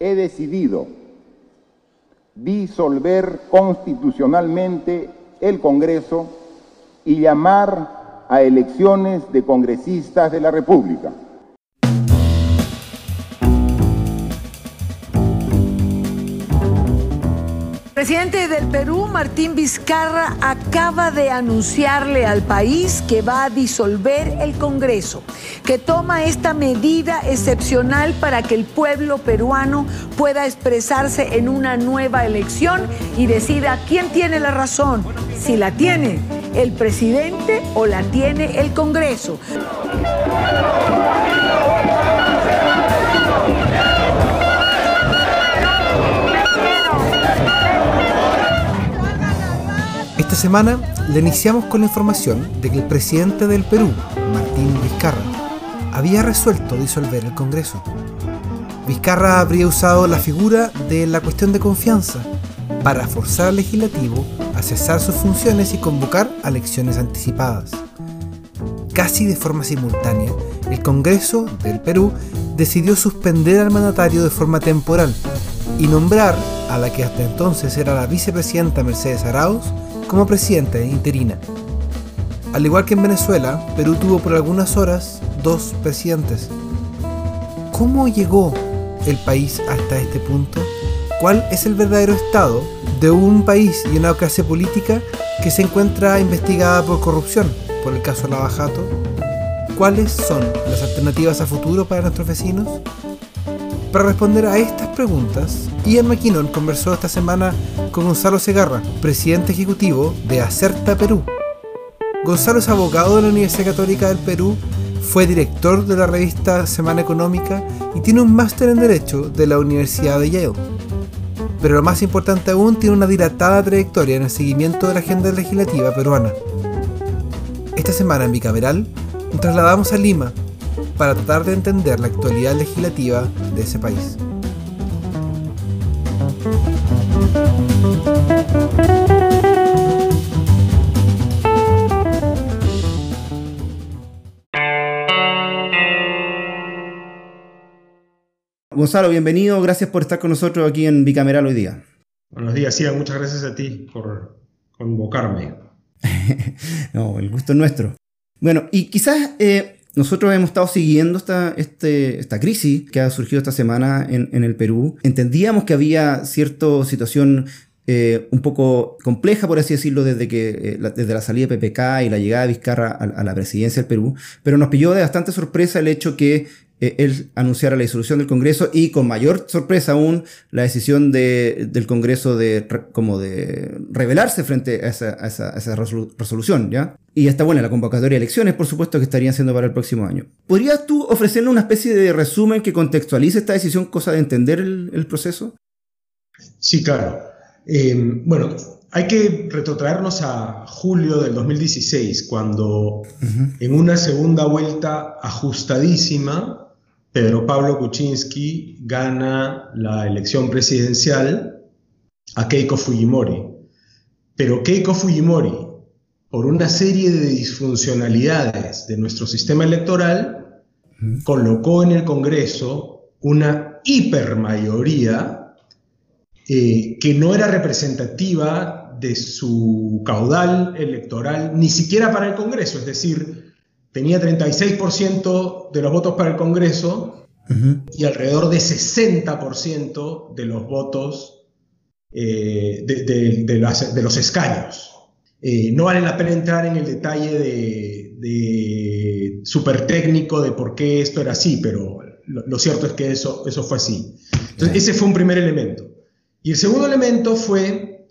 he decidido disolver constitucionalmente el Congreso y llamar a elecciones de congresistas de la República. Presidente del Perú, Martín Vizcarra, acaba de anunciarle al país que va a disolver el Congreso, que toma esta medida excepcional para que el pueblo peruano pueda expresarse en una nueva elección y decida quién tiene la razón, si la tiene el presidente o la tiene el Congreso. Esta semana le iniciamos con la información de que el presidente del Perú, Martín Vizcarra, había resuelto disolver el Congreso. Vizcarra habría usado la figura de la cuestión de confianza para forzar al legislativo a cesar sus funciones y convocar a elecciones anticipadas. Casi de forma simultánea, el Congreso del Perú decidió suspender al mandatario de forma temporal y nombrar a la que hasta entonces era la vicepresidenta Mercedes Arauz como presidenta interina. Al igual que en Venezuela, Perú tuvo por algunas horas dos presidentes. ¿Cómo llegó el país hasta este punto? ¿Cuál es el verdadero estado de un país y una clase política que se encuentra investigada por corrupción, por el caso Lavajato? ¿Cuáles son las alternativas a futuro para nuestros vecinos? Para responder a estas preguntas, Ian McKinnon conversó esta semana con Gonzalo Segarra, presidente ejecutivo de Acerta Perú. Gonzalo es abogado de la Universidad Católica del Perú, fue director de la revista Semana Económica y tiene un máster en Derecho de la Universidad de Yale. Pero lo más importante aún, tiene una dilatada trayectoria en el seguimiento de la agenda legislativa peruana. Esta semana en Bicameral nos trasladamos a Lima para tratar de entender la actualidad legislativa de ese país. Gonzalo, bienvenido, gracias por estar con nosotros aquí en Bicameral hoy día. Buenos días, sí, muchas gracias a ti por convocarme. no, el gusto es nuestro. Bueno, y quizás eh, nosotros hemos estado siguiendo esta, este, crisis que ha surgido esta semana en, el Perú. Entendíamos que había cierta situación eh, un poco compleja, por así decirlo, desde, que, eh, la, desde la salida de PPK y la llegada de Vizcarra a, la presidencia del Perú, pero nos pilló de bastante sorpresa el hecho que eh, él anunciara la disolución del Congreso y con mayor sorpresa aún la decisión de, del Congreso de como de rebelarse frente a esa, a esa, resolución, ¿ya? Y está buena la convocatoria de elecciones, por supuesto, que estarían siendo para el próximo año. ¿Podrías tú ofrecerle una especie de resumen que contextualice esta decisión, cosa de entender el, proceso? Sí, claro. Eh, bueno, hay que retrotraernos a julio del 2016, cuando en una segunda vuelta ajustadísima, Pedro Pablo Kuczynski gana la elección presidencial a Keiko Fujimori. Pero Keiko Fujimori, por una serie de disfuncionalidades de nuestro sistema electoral, colocó en el Congreso una hipermayoría eh, que no era representativa de su caudal electoral, ni siquiera para el Congreso, es decir, tenía 36% de los votos para el Congreso y alrededor de 60% de los votos eh, de, los escaños. Eh, no vale la pena entrar en el detalle de, de súper técnico de por qué esto era así, pero lo, cierto es que eso, eso fue así. Entonces, ese fue un primer elemento. Y el segundo elemento fue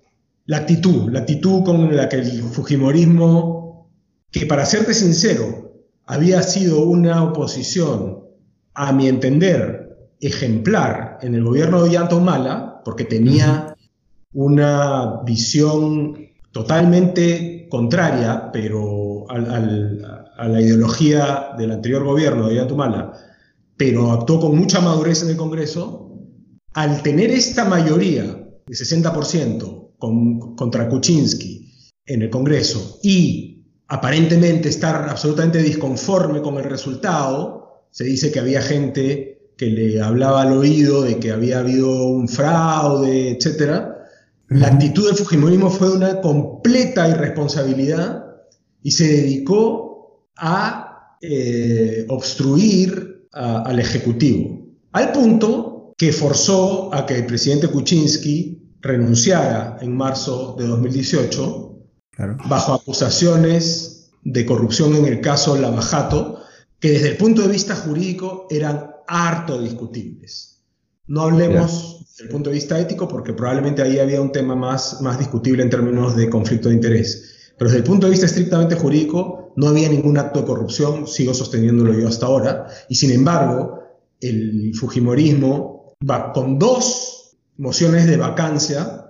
la actitud, la actitud con la que el Fujimorismo, que para serte sincero, había sido una oposición, a mi entender, ejemplar en el gobierno de Humala, porque tenía una visión totalmente contraria, pero a la ideología del anterior gobierno de Humala, pero actuó con mucha madurez en el Congreso, al tener esta mayoría de 60% contra Kuczynski en el Congreso y aparentemente estar absolutamente disconforme con el resultado. Se dice que había gente que le hablaba al oído de que había habido un fraude, etc. La actitud del Fujimorismo fue una completa irresponsabilidad y se dedicó a eh, obstruir al Ejecutivo, al punto que forzó a que el presidente Kuczynski renunciara en marzo de 2018 bajo acusaciones de corrupción en el caso Lavajato, que desde el punto de vista jurídico eran harto discutibles. No hablemos desde el punto de vista ético porque probablemente ahí había un tema más, más discutible en términos de conflicto de interés. Pero desde el punto de vista estrictamente jurídico no había ningún acto de corrupción, sigo sosteniéndolo yo hasta ahora, y sin embargo el Fujimorismo va con dos mociones de vacancia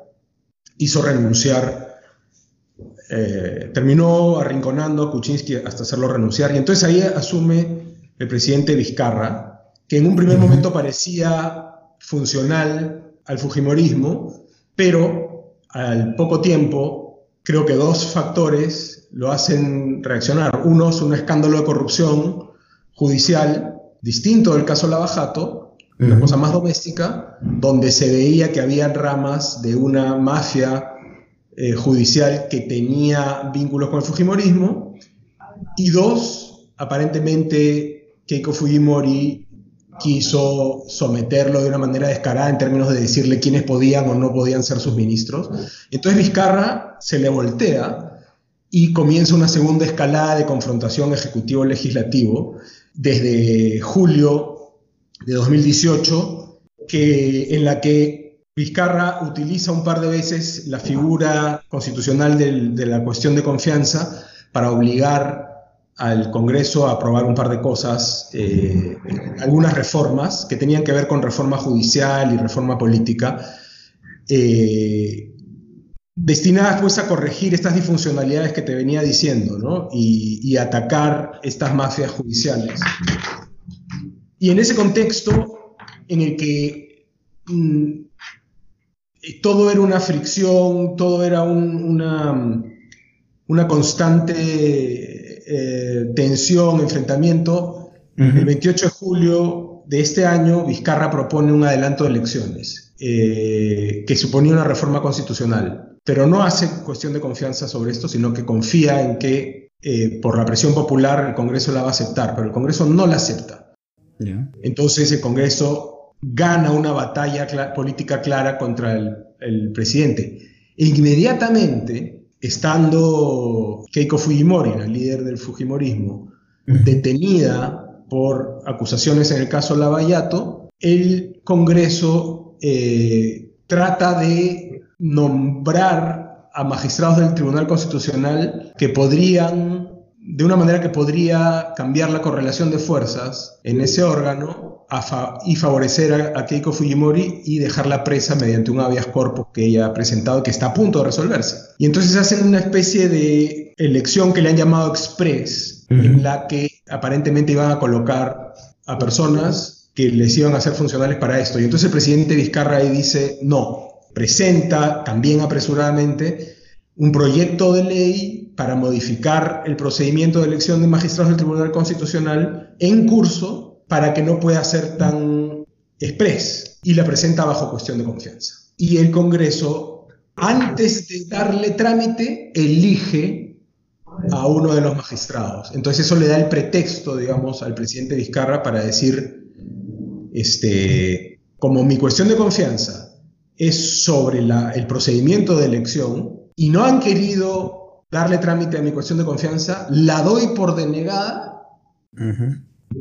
hizo renunciar eh, terminó arrinconando a Kuczynski hasta hacerlo renunciar. Y entonces ahí asume el presidente Vizcarra, que en un primer momento parecía funcional al Fujimorismo, pero al poco tiempo creo que dos factores lo hacen reaccionar. Uno es un escándalo de corrupción judicial distinto del caso Lavajato, una cosa más doméstica, donde se veía que había ramas de una mafia eh, judicial que tenía vínculos con el Fujimorismo, y dos, aparentemente Keiko Fujimori quiso someterlo de una manera descarada en términos de decirle quiénes podían o no podían ser sus ministros. Entonces Vizcarra se le voltea y comienza una segunda escalada de confrontación ejecutivo-legislativo desde julio de 2018, que, en la que Vizcarra utiliza un par de veces la figura constitucional de la cuestión de confianza para obligar al Congreso a aprobar un par de cosas, eh, algunas reformas que tenían que ver con reforma judicial y reforma política, eh, destinadas pues a corregir estas disfuncionalidades que te venía diciendo, ¿no? Y, atacar estas mafias judiciales. Y en ese contexto en el que mm, todo era una fricción, todo era una, una constante eh, tensión, enfrentamiento. El 28 de julio de este año, Vizcarra propone un adelanto de elecciones eh, que suponía una reforma constitucional, pero no hace cuestión de confianza sobre esto, sino que confía en que eh, por la presión popular el Congreso la va a aceptar, pero el Congreso no la acepta. Entonces el Congreso gana una batalla política clara contra el, presidente. E inmediatamente, estando Keiko Fujimori, la líder del Fujimorismo, detenida por acusaciones en el caso Lavallato, el Congreso eh, trata de nombrar a magistrados del Tribunal Constitucional que podrían, de una manera que podría cambiar la correlación de fuerzas en ese órgano y favorecer a, Keiko Fujimori y dejarla presa mediante un habeas corpus que ella ha presentado que está a punto de resolverse. Y entonces hacen una especie de elección que le han llamado express, en la que aparentemente iban a colocar a personas que les iban a hacer funcionales para esto. Y entonces el presidente Vizcarra ahí dice, no, presenta también apresuradamente un proyecto de ley para modificar el procedimiento de elección de magistrados del Tribunal Constitucional en curso para que no pueda ser tan express y la presenta bajo cuestión de confianza. Y el Congreso, antes de darle trámite, elige a uno de los magistrados. Entonces eso le da el pretexto, digamos, al presidente Vizcarra para decir, este, como mi cuestión de confianza es sobre el procedimiento de elección y no han querido darle trámite a mi cuestión de confianza, la doy por denegada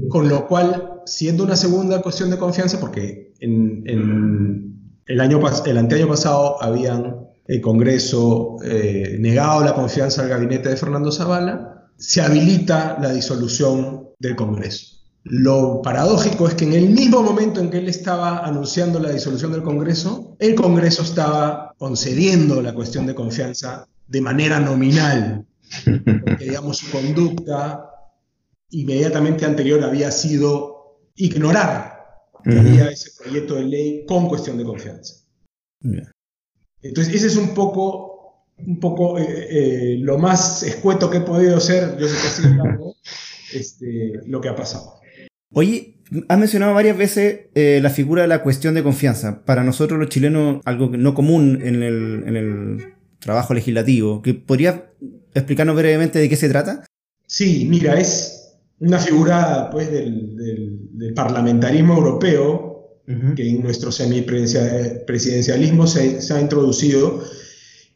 con lo cual, siendo una segunda cuestión de confianza, porque en, el, año, el anteaño pasado habían el Congreso eh, negado la confianza al gabinete de Fernando Zavala, se habilita la disolución del Congreso. Lo paradójico es que en el mismo momento en que él estaba anunciando la disolución del Congreso, el Congreso estaba concediendo la cuestión de confianza de manera nominal, porque digamos su conducta inmediatamente anterior había sido ignorar que había ese proyecto de ley con cuestión de confianza. Entonces, ese es un poco, un poco eh, eh, lo más escueto que he podido ser, yo sé que ha sido este, lo que ha pasado. Oye, Has mencionado varias veces eh, la figura de la cuestión de confianza. Para nosotros los chilenos, algo no común en el, en el trabajo legislativo. ¿Que ¿Podrías explicarnos brevemente de qué se trata? Sí, mira, es una figura pues, del, del, parlamentarismo europeo que en nuestro semipresidencialismo se, se ha introducido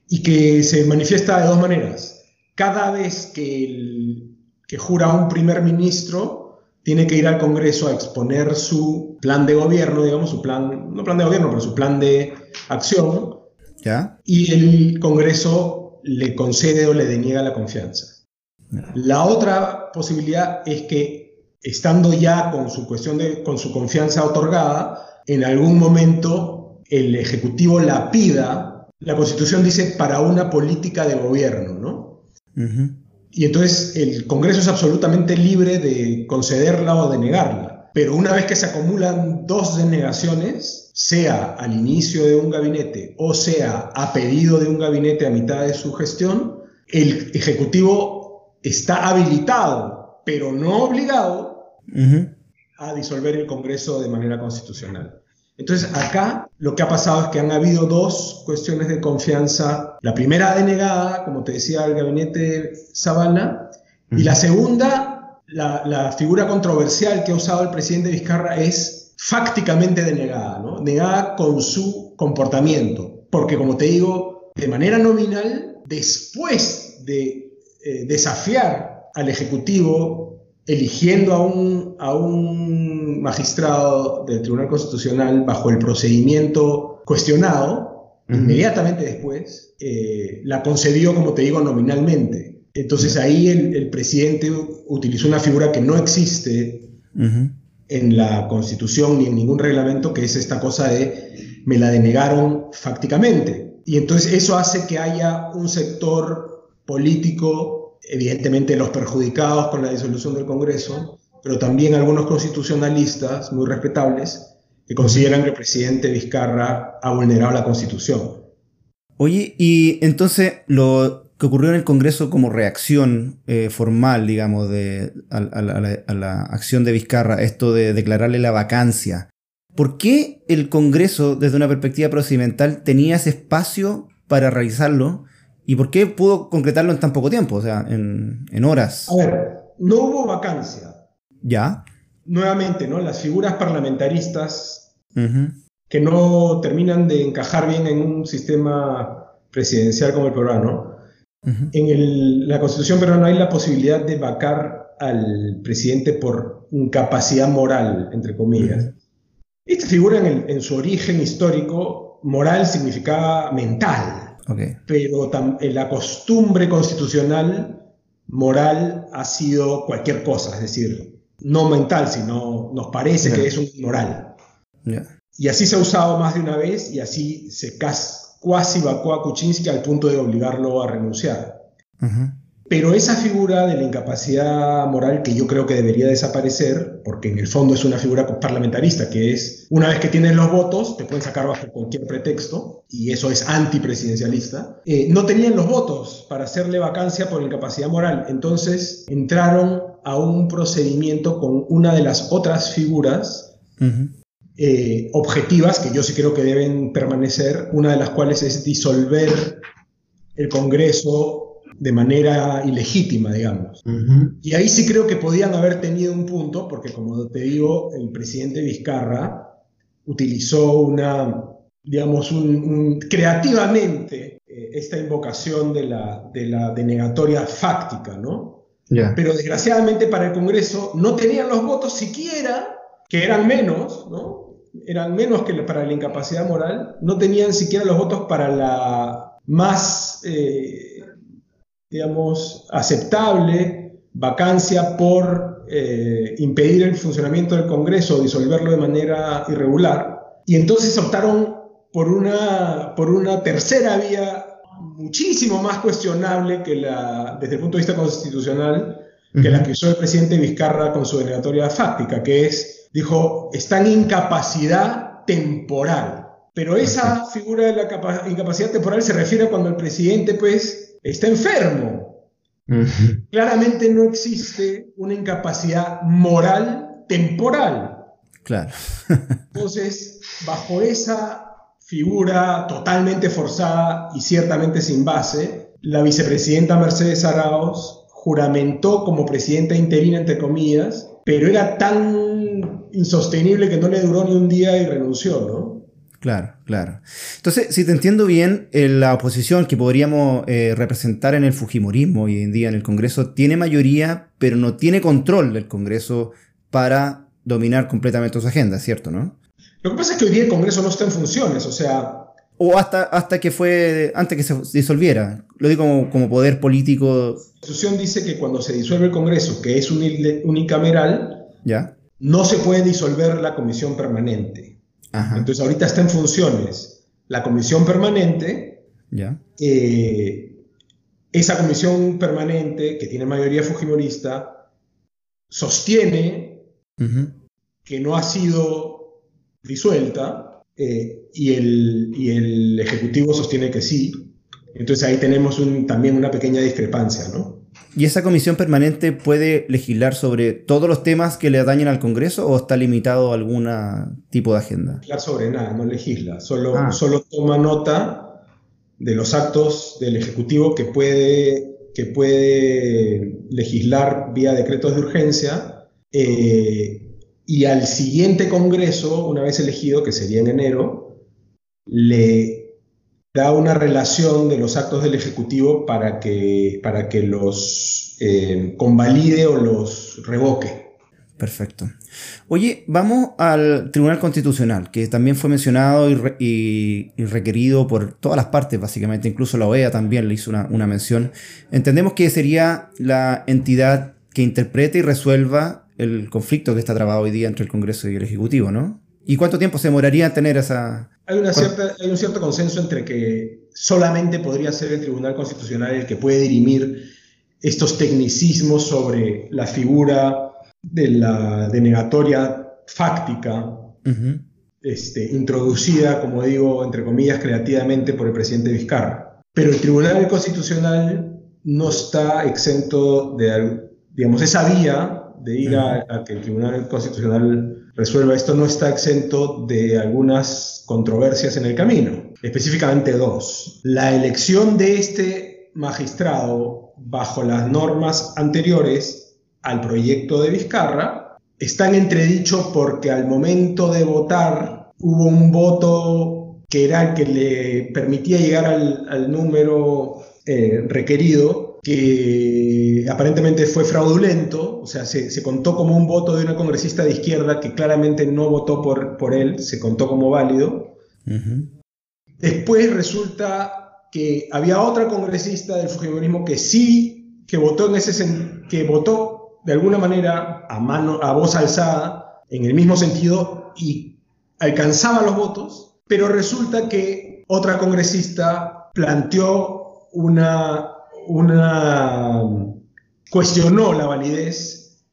y que se manifiesta de dos maneras. Cada vez que, el, que jura un primer ministro, tiene que ir al Congreso a exponer su plan de gobierno, digamos, su plan, no plan de gobierno, pero su plan de acción. ¿Ya? Y el Congreso le concede o le deniega la confianza. La otra posibilidad es que, estando ya con su cuestión de, con su confianza otorgada, en algún momento el Ejecutivo la pida, la Constitución dice para una política de gobierno, ¿no? Y entonces el Congreso es absolutamente libre de concederla o de negarla. Pero una vez que se acumulan dos denegaciones, sea al inicio de un gabinete o sea a pedido de un gabinete a mitad de su gestión, el Ejecutivo está habilitado, pero no obligado, a disolver el Congreso de manera constitucional. Entonces, acá lo que ha pasado es que han habido dos cuestiones de confianza. La primera denegada, como te decía el gabinete Sabana, y la segunda, la, la, figura controversial que ha usado el presidente Vizcarra es fácticamente denegada, ¿no? negada con su comportamiento. Porque, como te digo, de manera nominal, después de eh, desafiar al Ejecutivo eligiendo a un, a un magistrado del Tribunal Constitucional bajo el procedimiento cuestionado, inmediatamente después, eh, la concedió, como te digo, nominalmente. Entonces ahí el, presidente utilizó una figura que no existe en la Constitución ni en ningún reglamento, que es esta cosa de me la denegaron fácticamente. Y entonces eso hace que haya un sector político, evidentemente los perjudicados con la disolución del Congreso, pero también algunos constitucionalistas muy respetables que consideran que el presidente Vizcarra ha vulnerado la Constitución. Oye, y entonces lo que ocurrió en el Congreso como reacción eh, formal, digamos, de, a, la, acción de Vizcarra, esto de declararle la vacancia, ¿por qué el Congreso, desde una perspectiva procedimental, tenía ese espacio para realizarlo ¿Y por qué pudo concretarlo en tan poco tiempo? O sea, en, en horas. A ver, no hubo vacancia. Ya. Nuevamente, ¿no? Las figuras parlamentaristas que no terminan de encajar bien en un sistema presidencial como el peruano. En la constitución peruana hay la posibilidad de vacar al presidente por incapacidad moral, entre comillas. Esta figura en, en su origen histórico, moral significaba mental. Pero en la costumbre constitucional moral ha sido cualquier cosa, es decir, no mental, sino nos parece que es un moral. Y así se ha usado más de una vez y así se casi vacó a Kuczynski al punto de obligarlo a renunciar. Pero esa figura de la incapacidad moral que yo creo que debería desaparecer, porque en el fondo es una figura parlamentarista, que es, una vez que tienes los votos, te pueden sacar bajo cualquier pretexto, y eso es antipresidencialista, eh, no tenían los votos para hacerle vacancia por incapacidad moral. Entonces entraron a un procedimiento con una de las otras figuras eh, objetivas, que yo sí creo que deben permanecer, una de las cuales es disolver el Congreso de manera ilegítima, digamos. Y ahí sí creo que podían haber tenido un punto, porque como te digo, el presidente Vizcarra utilizó una, digamos, un, creativamente eh, esta invocación de la, de la denegatoria fáctica, ¿no? Pero desgraciadamente para el Congreso no tenían los votos siquiera, que eran menos, ¿no? Eran menos que para la incapacidad moral, no tenían siquiera los votos para la más... Eh, digamos, aceptable vacancia por eh, impedir el funcionamiento del Congreso o disolverlo de manera irregular. Y entonces optaron por una, por una tercera vía muchísimo más cuestionable que la, desde el punto de vista constitucional que la que usó el presidente Vizcarra con su denegatoria fáctica, que es, dijo, está en incapacidad temporal. Pero esa figura de la incapacidad temporal se refiere a cuando el presidente, pues, está enfermo. Claramente no existe una incapacidad moral temporal. Claro. Entonces, bajo esa figura totalmente forzada y ciertamente sin base, la vicepresidenta Mercedes Arauz juramentó como presidenta interina, entre comillas, pero era tan insostenible que no le duró ni un día y renunció, ¿no? Claro, claro. Entonces, si te entiendo bien, eh, la oposición que podríamos eh, representar en el Fujimorismo hoy en día en el Congreso tiene mayoría, pero no tiene control del Congreso para dominar completamente su agenda, ¿cierto? ¿No? Lo que pasa es que hoy día el Congreso no está en funciones, o sea... O hasta, hasta que fue, antes que se disolviera. Lo digo como, como poder político. La Constitución dice que cuando se disuelve el Congreso, que es unicameral, ¿Ya? no se puede disolver la comisión permanente. Ajá. Entonces ahorita está en funciones la comisión permanente. ¿Ya? Eh, esa comisión permanente, que tiene mayoría fujimorista, sostiene que no ha sido disuelta eh, y, el, y el Ejecutivo sostiene que sí. Entonces ahí tenemos un- también una pequeña discrepancia, ¿no? ¿Y esa comisión permanente puede legislar sobre todos los temas que le atañen al Congreso o está limitado a algún tipo de agenda? Legislar sobre nada, no legisla, solo, Ah. solo toma nota de los actos del Ejecutivo que puede, que puede legislar vía decretos de urgencia eh, y al siguiente Congreso, una vez elegido, que sería en enero, le da una relación de los actos del Ejecutivo para que, para que los eh, convalide o los revoque. Perfecto. Oye, vamos al Tribunal Constitucional, que también fue mencionado y, y requerido por todas las partes, básicamente, incluso la OEA también le hizo una, una mención. Entendemos que sería la entidad que interprete y resuelva el conflicto que está trabado hoy día entre el Congreso y el Ejecutivo, ¿no? ¿Y cuánto tiempo se demoraría en tener esa... Hay, una cierta, hay un cierto consenso entre que solamente podría ser el Tribunal Constitucional el que puede dirimir estos tecnicismos sobre la figura de la denegatoria fáctica, Ujú. este, introducida, como digo, entre comillas, creativamente por el presidente Vizcarra. Pero el Tribunal Constitucional no está exento de, digamos, esa vía de ir a, que el Tribunal Constitucional resuelva esto no está exento de algunas controversias en el camino, específicamente dos. La elección de este magistrado bajo las normas anteriores al proyecto de Vizcarra está en entredicho porque al momento de votar hubo un voto que era el que le permitía llegar al, al número eh, requerido, que aparentemente fue fraudulento, o sea, se, se contó como un voto de una congresista de izquierda que claramente no votó por, por él, se contó como válido. Ujú. Después resulta que había otra congresista del Fujimorismo que sí, que votó en ese que votó de alguna manera a mano, a voz alzada, en el mismo sentido y alcanzaba los votos, pero resulta que otra congresista planteó una, una cuestionó la validez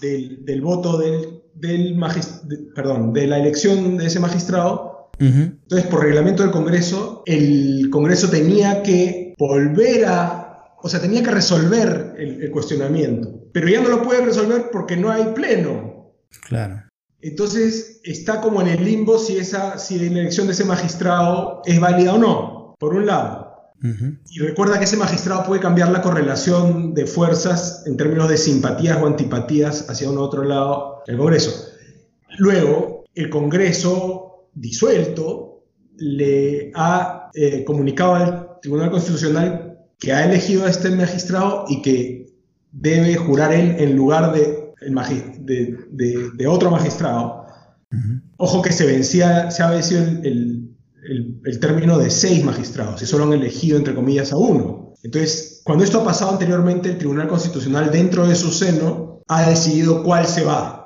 del, del voto del, del de- perdón, de la elección de ese magistrado entonces, por reglamento del Congreso, el Congreso tenía que volver a, o sea, tenía que resolver el, el cuestionamiento, pero ya no lo puede resolver porque no hay pleno. Claro. Entonces, está como en el limbo si, esa, si la elección de ese magistrado es válida o no, por un lado. Y recuerda que ese magistrado puede cambiar la correlación de fuerzas en términos de simpatías o antipatías hacia un otro lado del Congreso. Luego, el Congreso disuelto le ha eh, comunicado al Tribunal Constitucional que ha elegido a este magistrado y que debe jurar él en lugar de, de- de- de otro magistrado. Ujú. Ojo que se vencía, se ha vencido el, el- el- el término de seis magistrados y solo han elegido, entre comillas, a uno. Entonces, cuando esto ha pasado anteriormente, el Tribunal Constitucional, dentro de su seno, ha decidido cuál se va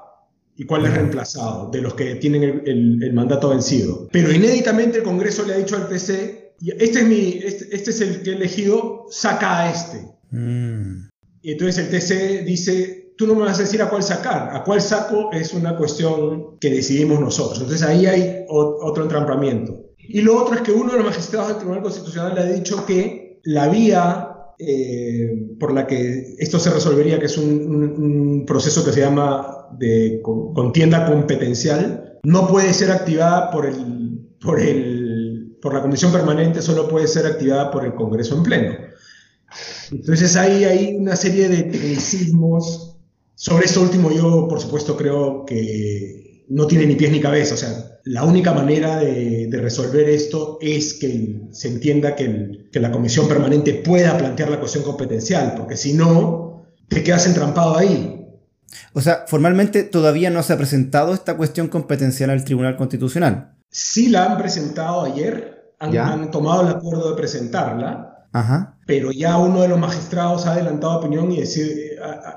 y cuál es reemplazado de los que tienen el, el- el mandato vencido. Pero inéditamente el Congreso le ha dicho al TC, "Y este es, mi, este, este es el que he elegido, saca a este. Mm. Y entonces el TC dice, tú no me vas a decir a cuál sacar, a cuál saco es una cuestión que decidimos nosotros. Entonces ahí hay otro entrampamiento. Y lo otro es que uno de los magistrados del Tribunal Constitucional le ha dicho que la vía eh, por la que esto se resolvería, que es un, proceso que se llama de contienda competencial, no puede ser activada por, el, por, el, por la Comisión Permanente, solo puede ser activada por el Congreso en pleno. Entonces ahí hay una serie de tecnicismos. Sobre esto último yo, por supuesto, creo que no tiene ni pies ni cabeza. O sea, la única manera de, resolver esto es que se entienda que, la comisión permanente pueda plantear la cuestión competencial, porque si no, te quedas entrampado ahí. O sea, formalmente todavía no se ha presentado esta cuestión competencial al Tribunal Constitucional. Sí la han presentado ayer, han, tomado el acuerdo de presentarla, pero ya uno de los magistrados ha adelantado opinión y,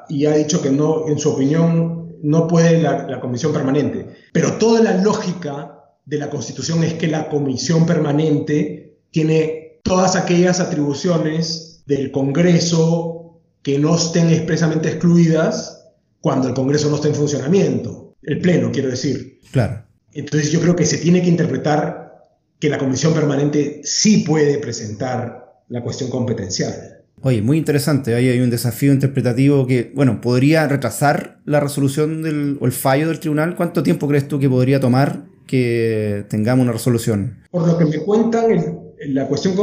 y ha dicho que no, en su opinión, no puede la, comisión permanente. Pero toda la lógica de la Constitución es que la comisión permanente tiene todas aquellas atribuciones del Congreso que no estén expresamente excluidas cuando el Congreso no está en funcionamiento. El Pleno, quiero decir. Claro. Entonces yo creo que se tiene que interpretar que la comisión permanente sí puede presentar la cuestión competencial. Oye, muy interesante. Ahí hay un desafío interpretativo que, bueno, podría retrasar la resolución o el fallo del tribunal. ¿Cuánto tiempo crees tú que podría tomar que tengamos una resolución? Por lo que me cuentan, la cuestión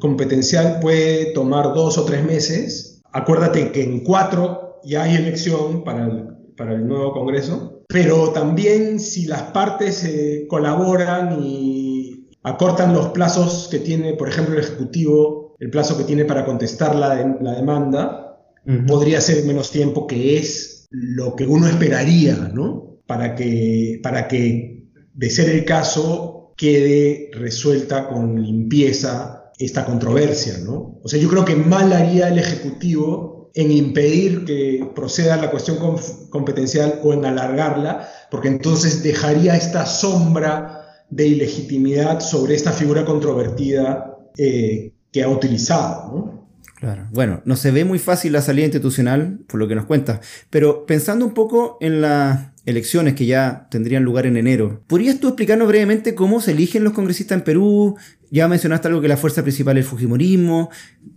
competencial puede tomar dos o tres meses. Acuérdate que en cuatro ya hay elección para el, para el nuevo Congreso, pero también si las partes eh, colaboran y acortan los plazos que tiene, por ejemplo, el Ejecutivo el plazo que tiene para contestar la, demanda podría ser menos tiempo, que es lo que uno esperaría, ¿no? Para que, para que, de ser el caso, quede resuelta con limpieza esta controversia, ¿no? O sea, yo creo que mal haría el Ejecutivo en impedir que proceda la cuestión competencial o en alargarla, porque entonces dejaría esta sombra de ilegitimidad sobre esta figura controvertida eh, que ha utilizado. ¿no? Claro. Bueno, no se ve muy fácil la salida institucional, por lo que nos cuenta, pero pensando un poco en las elecciones que ya tendrían lugar en enero, ¿podrías tú explicarnos brevemente cómo se eligen los congresistas en Perú? Ya mencionaste algo que la fuerza principal es el Fujimorismo,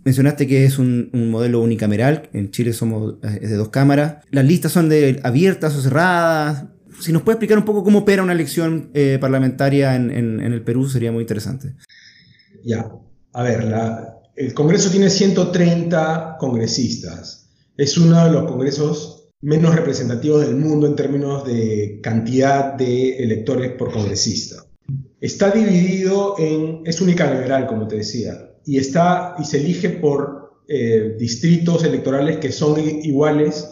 mencionaste que es un, modelo unicameral, en Chile somos de dos cámaras, las listas son de abiertas o cerradas, si nos puede explicar un poco cómo opera una elección eh, parlamentaria en, en, el Perú, sería muy interesante. Ya, a ver, el Congreso tiene 130 congresistas. Es uno de los congresos menos representativos del mundo en términos de cantidad de electores por congresista. Está dividido en, es unicameral, como te decía, y, está, y se elige por eh, distritos electorales que son iguales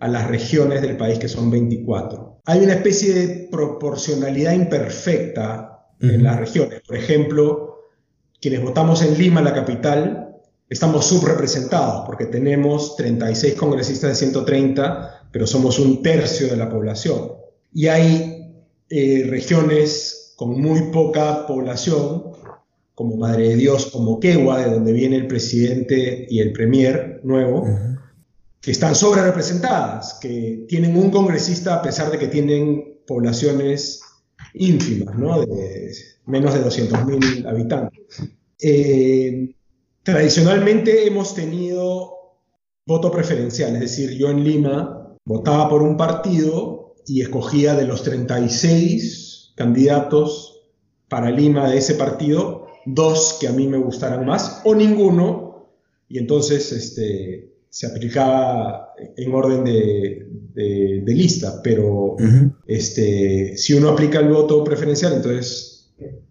a las regiones del país, que son 24. Hay una especie de proporcionalidad imperfecta en las regiones. Por ejemplo, quienes votamos en Lima, la capital, estamos subrepresentados porque tenemos 36 congresistas de 130, pero somos un tercio de la población. Y hay eh, regiones con muy poca población, como Madre de Dios como Moquegua, de donde viene el presidente y el premier nuevo, que están sobre representadas, que tienen un congresista a pesar de que tienen poblaciones ínfimas, ¿no? de menos de 200.000 habitantes. Eh, tradicionalmente hemos tenido voto preferencial, es decir, yo en Lima votaba por un partido y escogía de los 36 candidatos para Lima de ese partido, dos que a mí me gustaran más o ninguno, y entonces este, se aplicaba en orden de, lista, pero este, si uno aplica el voto preferencial, entonces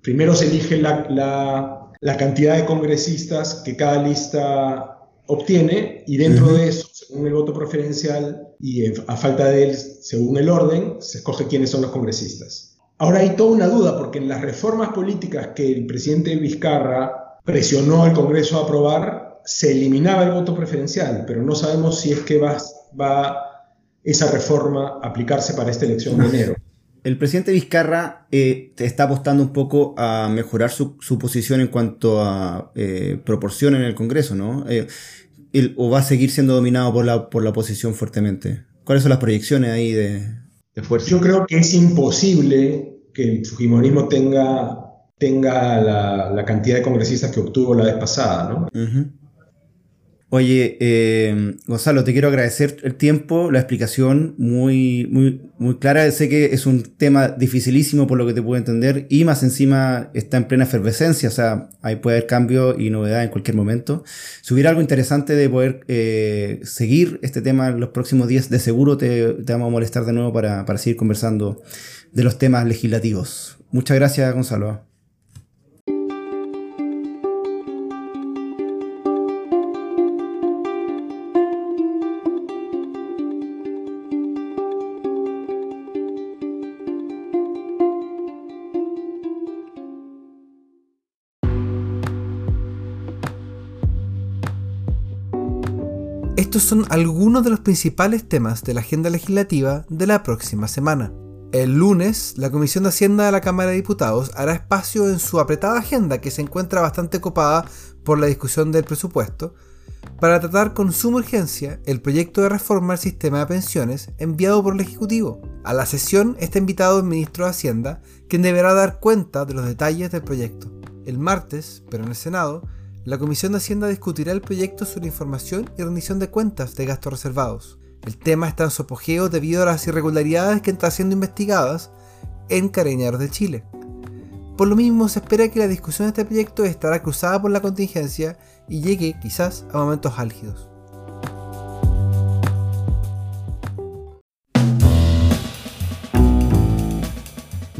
primero se elige la la cantidad de congresistas que cada lista obtiene y dentro de eso, según el voto preferencial y a falta de él, según el orden, se escoge quiénes son los congresistas. Ahora hay toda una duda porque en las reformas políticas que el presidente Vizcarra presionó al Congreso a aprobar, se eliminaba el voto preferencial, pero no sabemos si es que va, va esa reforma a aplicarse para esta elección de enero el presidente Vizcarra eh, está apostando un poco a mejorar su, posición en cuanto a eh, proporción en el Congreso, ¿no? Eh, ¿O va a seguir siendo dominado por la, por la oposición fuertemente? ¿Cuáles son las proyecciones ahí de, fuerza? Yo creo que es imposible que el Fujimorismo tenga, tenga la, cantidad de congresistas que obtuvo la vez pasada, ¿no? Oye, eh, Gonzalo, te quiero agradecer el tiempo, la explicación muy, muy, muy clara. Sé que es un tema dificilísimo por lo que te puedo entender y más encima está en plena efervescencia, o sea, ahí puede haber cambio y novedad en cualquier momento. Si hubiera algo interesante de poder eh, seguir este tema en los próximos días, de seguro te, te vamos a molestar de nuevo para, para seguir conversando de los temas legislativos. Muchas gracias, Gonzalo. Son algunos de los principales temas de la agenda legislativa de la próxima semana. El lunes, la Comisión de Hacienda de la Cámara de Diputados hará espacio en su apretada agenda, que se encuentra bastante copada por la discusión del presupuesto, para tratar con suma urgencia el proyecto de reforma al sistema de pensiones enviado por el Ejecutivo. A la sesión está invitado el ministro de Hacienda, quien deberá dar cuenta de los detalles del proyecto. El martes, pero en el Senado, la Comisión de Hacienda discutirá el proyecto sobre información y rendición de cuentas de gastos reservados. El tema está en su apogeo debido a las irregularidades que están siendo investigadas en Carabineros de Chile. Por lo mismo, se espera que la discusión de este proyecto estará cruzada por la contingencia y llegue quizás a momentos álgidos.